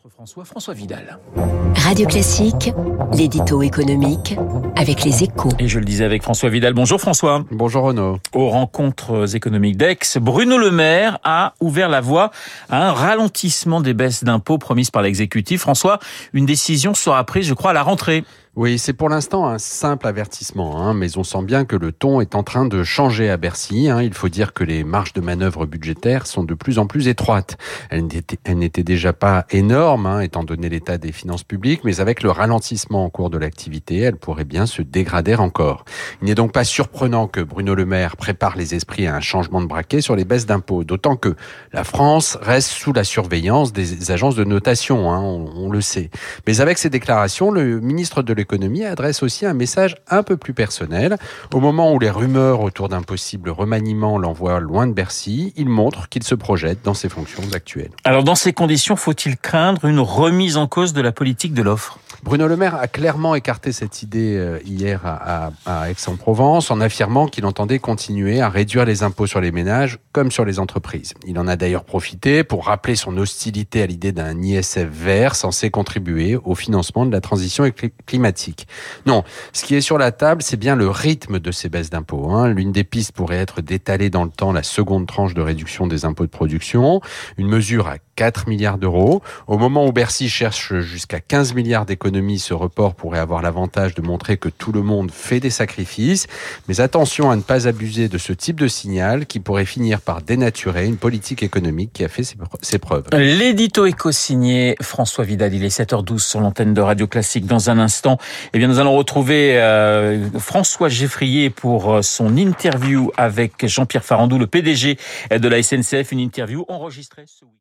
rencontre François, François Vidal. Radio Classique, l'édito économique avec les échos. Et je le disais avec François Vidal. Bonjour François. Bonjour Renaud. Aux rencontres économiques d'Aix, Bruno Le Maire a ouvert la voie à un ralentissement des baisses d'impôts promises par l'exécutif. François, une décision sera prise, je crois, à la rentrée. Oui, c'est pour l'instant un simple avertissement, hein, mais on sent bien que le ton est en train de changer à Bercy. Hein. Il faut dire que les marges de manœuvre budgétaires sont de plus en plus étroites. Elles n'étaient déjà pas énormes, hein, étant donné l'état des finances publiques, mais avec le ralentissement en cours de l'activité, elles pourraient bien se dégrader encore. Il n'est donc pas surprenant que Bruno Le Maire prépare les esprits à un changement de braquet sur les baisses d'impôts, d'autant que la France reste sous la surveillance des agences de notation, hein, on, on, le sait. Mais avec ces déclarations, le ministre de l'économie adresse aussi un message un peu plus personnel. Au moment où les rumeurs autour d'un possible remaniement l'envoient loin de Bercy, il montre qu'il se projette dans ses fonctions actuelles. Alors dans ces conditions, faut-il craindre une remise en cause de la politique de l'offre? Bruno Le Maire a clairement écarté cette idée euh, hier à, à, à Aix-en-Provence en affirmant qu'il entendait continuer à réduire les impôts sur les ménages comme sur les entreprises. Il en a d'ailleurs profité pour rappeler son hostilité à l'idée d'un ISF vert censé contribuer au financement de la transition climatique. Non, ce qui est sur la table, c'est bien le rythme de ces baisses d'impôts. Hein. L'une des pistes pourrait être d'étaler dans le temps la seconde tranche de réduction des impôts de production, une mesure à 4 milliards d'euros. Au moment où Bercy cherche jusqu'à 15 milliards d'économies, ce report pourrait avoir l'avantage de montrer que tout le monde fait des sacrifices. Mais attention à ne pas abuser de ce type de signal qui pourrait finir par dénaturer une politique économique qui a fait ses preuves. L'édito éco-signé François Vidal, il est 7h12 sur l'antenne de Radio Classique. Dans un instant, eh bien, nous allons retrouver euh, François Geffrier pour son interview avec Jean-Pierre Farandou, le PDG de la SNCF, une interview enregistrée ce week